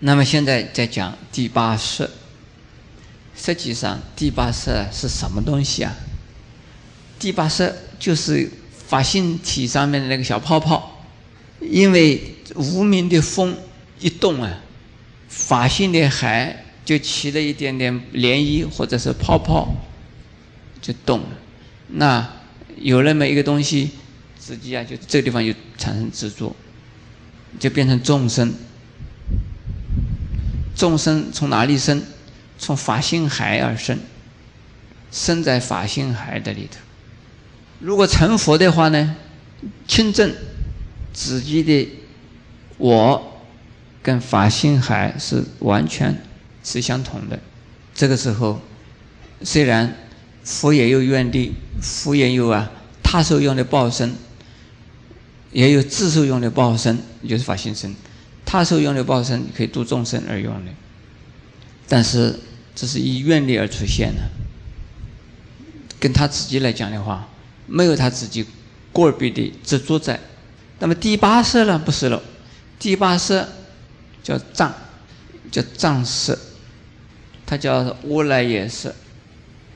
那么现在在讲第八识，实际上第八识是什么东西啊？第八识就是法性体上面的那个小泡泡，因为无名的风一动啊，法性的海就起了一点点涟漪或者是泡泡，就动了。那有那么一个东西，自己啊，就这个地方就产生执着，就变成众生。众生从哪里生？从法性海而生，生在法性海的里头。如果成佛的话呢，清正自己的我跟法性海是完全是相同的。这个时候，虽然佛也有愿力，佛也有啊他受用的报身，也有自受用的报身，就是法性身。他受用的报身可以度众生而用的，但是这是以愿力而出现的。跟他自己来讲的话，没有他自己个别的执着在。那么第八色呢？不是了，第八色叫藏，叫藏色，它叫乌来耶色。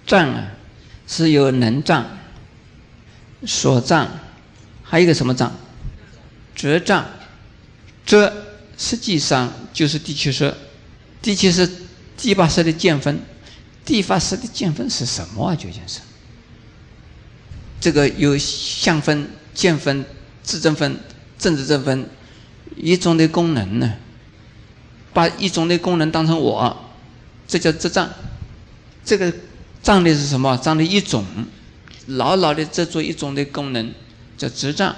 藏啊，是由能藏、所藏，还有一个什么藏？遮障，遮。实际上就是第七色，第七色、第八色的见分，第八色的见分是什么啊？究竟是这个有相分、见分、自证分、政治证分一种的功能呢？把一种的功能当成我，这叫执障。这个障的是什么？障的一种，牢牢的执着一种的功能，叫执障。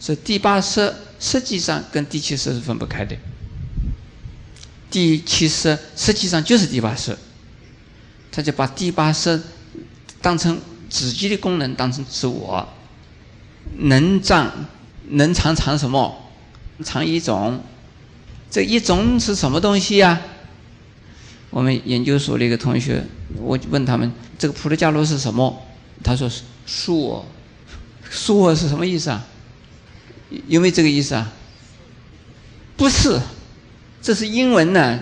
是第八色。实际上跟第七识是分不开的。第七识实际上就是第八识，他就把第八识当成自己的功能，当成自我能藏能藏藏什么？藏一种，这一种是什么东西呀？我们研究所的一个同学，我就问他们：这个菩提伽罗是什么？他说：恕我，恕我是什么意思啊？有没有这个意思啊？不是，这是英文呢。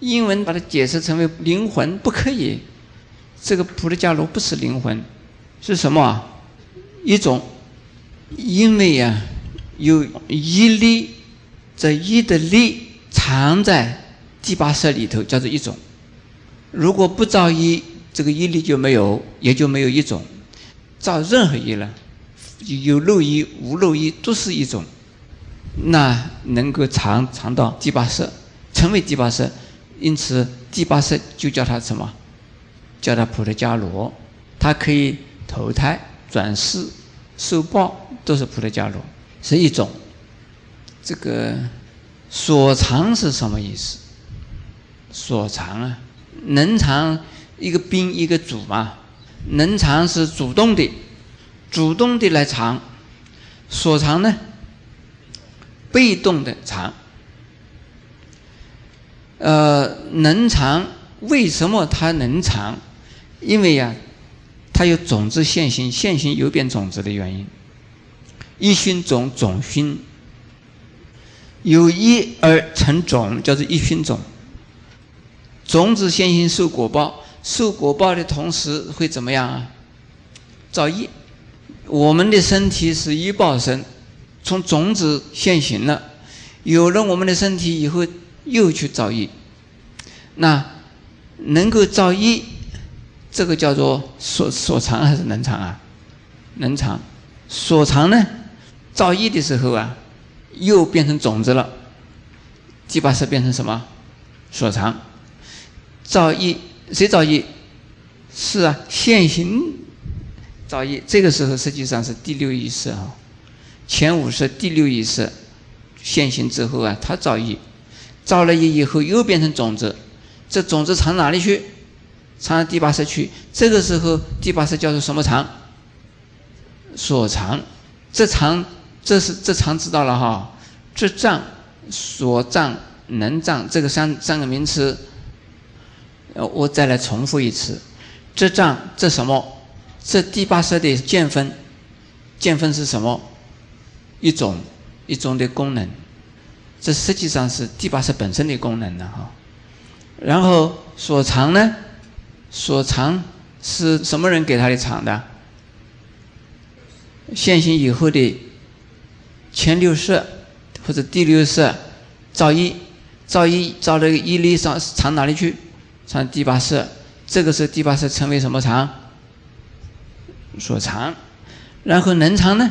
英文把它解释成为灵魂，不可以。这个菩提伽罗不是灵魂，是什么？一种，因为呀，有一力，这一的力藏在第八色里头，叫做一种。如果不造一，这个一力就没有，也就没有一种。造任何一了。有漏一无漏一都是一种，那能够藏藏到第八色，成为第八色，因此第八色就叫它什么？叫它普特伽罗，它可以投胎转世受报，都是普特伽罗，是一种。这个所藏是什么意思？所藏啊，能藏一个宾一个主嘛，能藏是主动的。主动的来藏，所藏呢？被动的藏。呃，能藏，为什么它能藏？因为呀，它有种子现行，现行有变种子的原因。一熏种，种熏，有一而成种，叫做一熏种。种子现行受果报，受果报的同时会怎么样啊？造业。我们的身体是一报身，从种子现行了，有了我们的身体以后，又去造业。那能够造业，这个叫做所所藏还是能藏啊？能藏。所藏呢，造业的时候啊，又变成种子了。第八识变成什么？所藏。造业，谁造业？是啊，现行。造业，这个时候实际上是第六意识啊，前五识第六意识现行之后啊，它造业，造了业以后又变成种子，这种子藏哪里去？藏到第八识去。这个时候第八识叫做什么藏？所藏。这藏，这是这藏知道了哈？这藏、所藏、能藏这个三三个名词，呃，我再来重复一次，这藏这什么？这第八色的见分，见分是什么？一种一种的功能，这实际上是第八识本身的功能了哈。然后所藏呢，所藏是什么人给他的藏的？现行以后的前六识或者第六识造一，造一造这个一粒上藏哪里去？藏第八识，这个是第八识称为什么藏？所藏。然后能藏呢？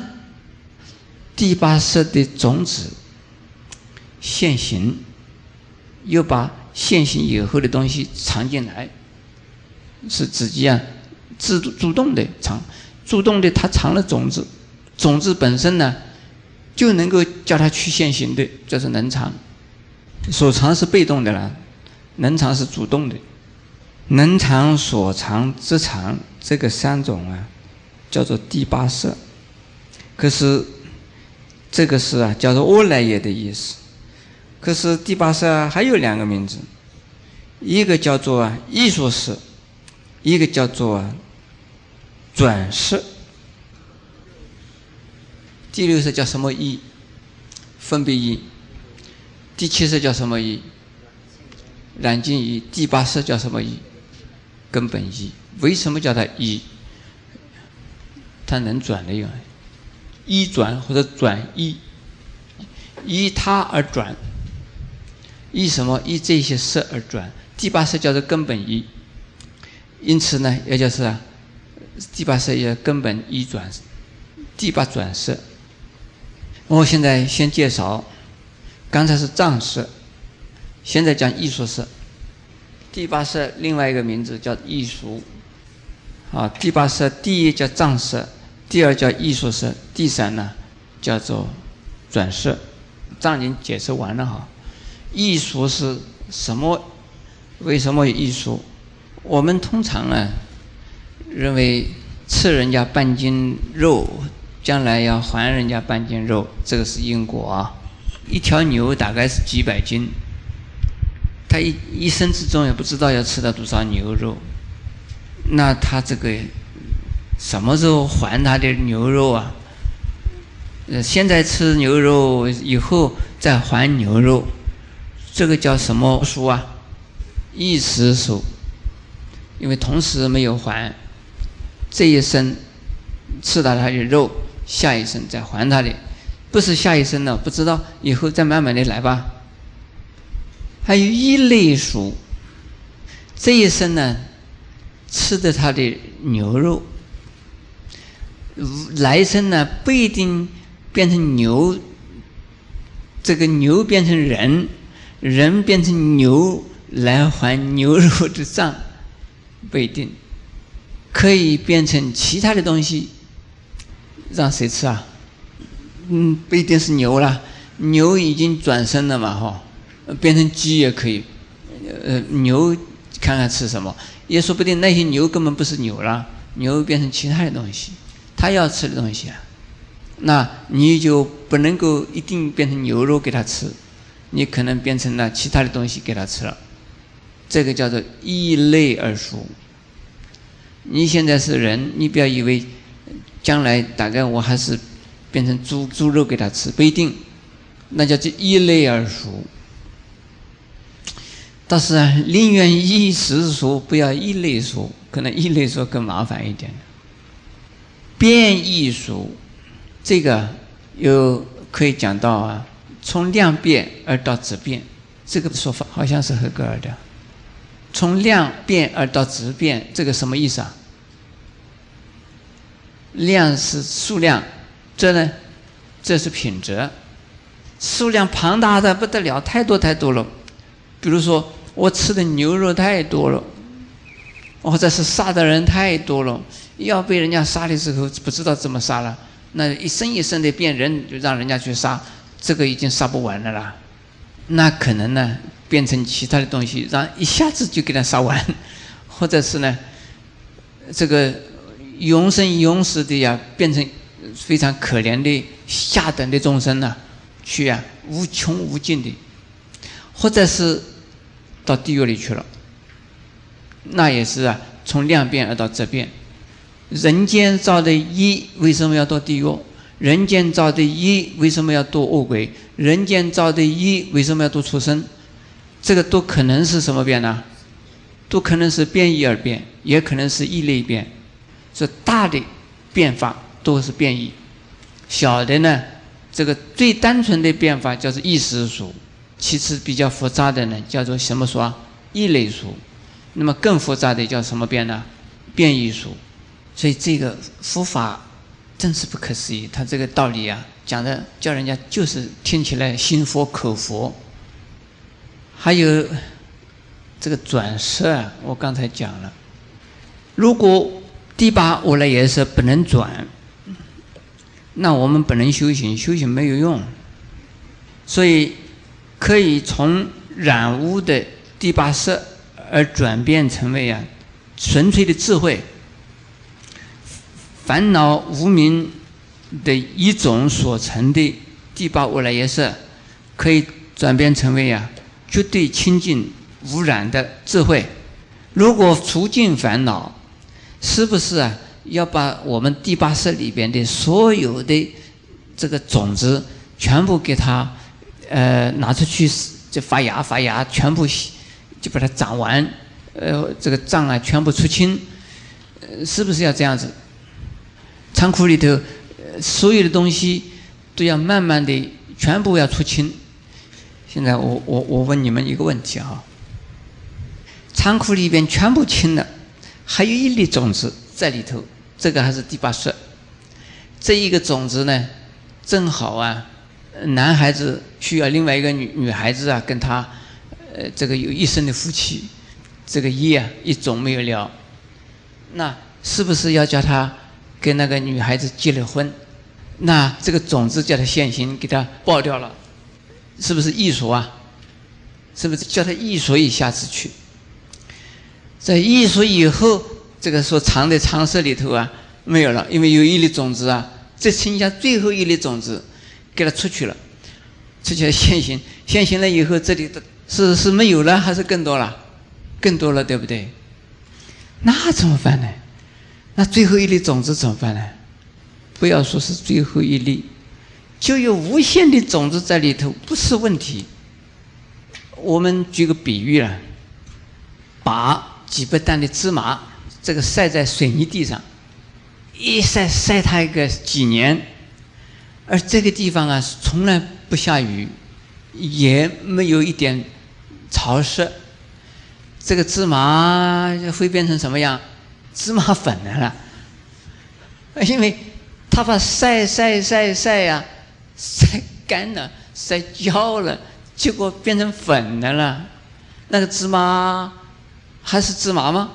第八识的种子现行，又把现行以后的东西藏进来，是自己啊自主动的藏，主动的它藏了种子，种子本身呢就能够叫它去现行的，这是能藏。所藏是被动的了，能藏是主动的。能藏、所藏、之藏，这个三种啊。叫做第八色，可是这个是啊，叫做阿赖耶的意思。可是第八色还有两个名字，一个叫做艺术色，一个叫做啊转色。第六色叫什么意？分别意。第七色叫什么意？染净意。第八色叫什么意？根本意。为什么叫它意？它能转的用，一转或者转一，依它而转，依什么？依这些色而转。第八色叫做根本一，因此呢，也就是，第八色也根本一转，第八转色。我现在先介绍，刚才是藏色，现在讲艺术色。第八色另外一个名字叫艺术，啊，第八色第一叫藏色。第二叫艺术色，第三呢叫做转色。藏经解释完了哈。艺术是什么？为什么艺术？我们通常啊认为吃人家半斤肉，将来要还人家半斤肉，这个是因果啊。一条牛大概是几百斤，他一一生之中也不知道要吃到多少牛肉，那他这个。什么时候还他的牛肉啊？呃，现在吃牛肉，以后再还牛肉，这个叫什么书啊？一时数，因为同时没有还，这一生吃到他的肉，下一生再还他的，不是下一生了，不知道以后再慢慢的来吧。还有一类数，这一生呢，吃的他的牛肉。来生呢不一定变成牛，这个牛变成人，人变成牛来还牛肉的账，不一定，可以变成其他的东西，让谁吃啊？嗯，不一定是牛了，牛已经转生了嘛，哈，变成鸡也可以，呃，牛看看吃什么，也说不定那些牛根本不是牛了，牛变成其他的东西。他要吃的东西啊，那你就不能够一定变成牛肉给他吃，你可能变成了其他的东西给他吃了，这个叫做异类而熟。你现在是人，你不要以为将来大概我还是变成猪猪肉给他吃，不一定，那叫做异类而熟。但是啊，宁愿一时熟，不要异类熟，可能异类熟更麻烦一点。变异熟，这个又可以讲到啊，从量变而到质变，这个说法好像是合格的。从量变而到质变，这个什么意思啊？量是数量，这呢，这是品质，数量庞大的不得了，太多太多了。比如说，我吃的牛肉太多了，或者是杀的人太多了。要被人家杀的时候，不知道怎么杀了，那一生一生的变人，就让人家去杀，这个已经杀不完了啦。那可能呢，变成其他的东西，让一下子就给他杀完，或者是呢，这个永生永死的呀，变成非常可怜的下等的众生呢，去啊无穷无尽的，或者是到地狱里去了，那也是啊，从量变而到质变。人间造的一为什么要到地狱？人间造的业为什么要堕恶鬼？人间造的业为什么要堕畜生？这个都可能是什么变呢？都可能是变异而变，也可能是异类变。这大的变法都是变异，小的呢，这个最单纯的变法叫做异识数，其次比较复杂的呢叫做什么数啊？异类数。那么更复杂的叫什么变呢？变异数。所以这个佛法真是不可思议，他这个道理啊讲的叫人家就是听起来心服口服。还有这个转色啊，我刚才讲了，如果第八我来也是不能转，那我们不能修行，修行没有用。所以可以从染污的第八色而转变成为啊纯粹的智慧，烦恼无明的一种所成的第八我来也色，可以转变成为啊。绝对清净无染的智慧，如果除尽烦恼，是不是啊？要把我们第八识里边的所有的这个种子全部给它呃拿出去，就发芽发芽，全部就把它长完，呃，这个障碍全部出清，呃，是不是要这样子？仓库里头呃所有的东西都要慢慢的全部要出清。现在我我我问你们一个问题哈，仓库里边全部清了，还有一粒种子在里头，这个还是第八识。这一个种子呢，正好啊，男孩子需要另外一个女女孩子啊，跟他呃这个有一生的夫妻，这个一啊一种没有了，那是不是要叫他跟那个女孩子结了婚？那这个种子叫他现行，给他爆掉了。是不是艺术啊？是不是叫他艺术一下子去？在艺术以后，这个说藏的藏室里头啊，没有了，因为有一粒种子啊，只剩下最后一粒种子，给它出去了，出去了现行，现行了以后，这里的是是没有了，还是更多了？更多了，对不对？那怎么办呢？那最后一粒种子怎么办呢？不要说是最后一粒。就有无限的种子在里头，不是问题。我们举个比喻啊，把几百担的芝麻，这个晒在水泥地上，一晒晒它一个几年，而这个地方啊，从来不下雨，也没有一点潮湿，这个芝麻会变成什么样？芝麻粉的了，因为它把晒晒晒晒呀。晒干了，晒焦了，结果变成粉的了。那个芝麻还是芝麻吗？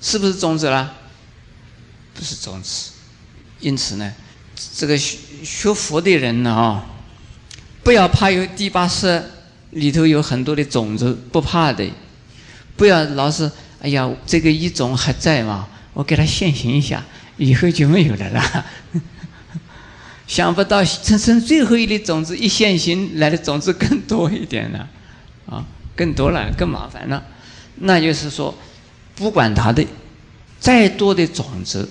是不是种子了？不是种子。因此呢，这个学学佛的人呢啊，不要怕有第八识里头有很多的种子，不怕的。不要老是哎呀，这个一种还在嘛，我给它现行一下，以后就没有了啦。想不到生生最后一粒种子一现行来的种子更多一点了，啊，更多了，更麻烦了。那就是说，不管它的再多的种子，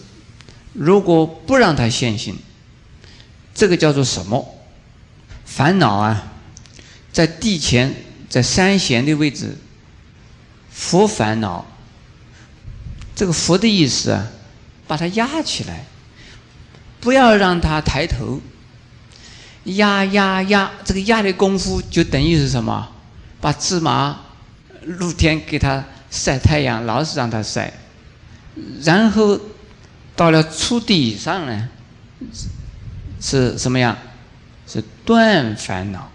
如果不让它现行，这个叫做什么？烦恼啊，在地前，在三弦的位置，佛烦恼。这个佛的意思啊，把它压起来。不要让他抬头，压压压，这个压的功夫就等于是什么？把芝麻露天给他晒太阳，老是让他晒，然后到了初地以上呢，是什么样？是断烦恼。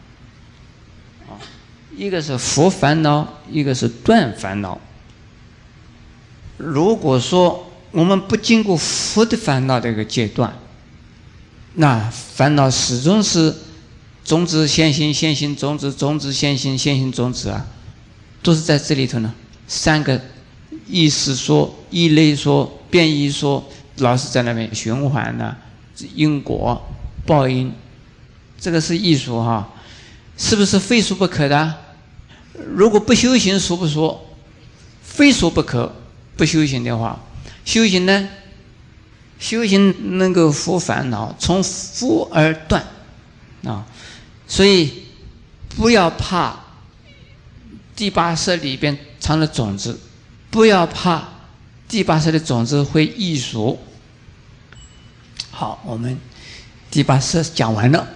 一个是佛烦恼，一个是断烦恼。如果说我们不经过佛的烦恼这个阶段，那烦恼始终是种子现行，现行种子，种子现行，现行种子啊，都是在这里头呢。三个意识说、异类说、变异说，老是在那边循环呢。因果报应，这个是艺术哈，是不是非说不可的？如果不修行，说不说？非说不可。不修行的话，修行呢，修行能够伏烦恼，从伏而断啊，所以不要怕第八识里边藏的种子，不要怕第八识的种子会易熟。好，我们第八识讲完了。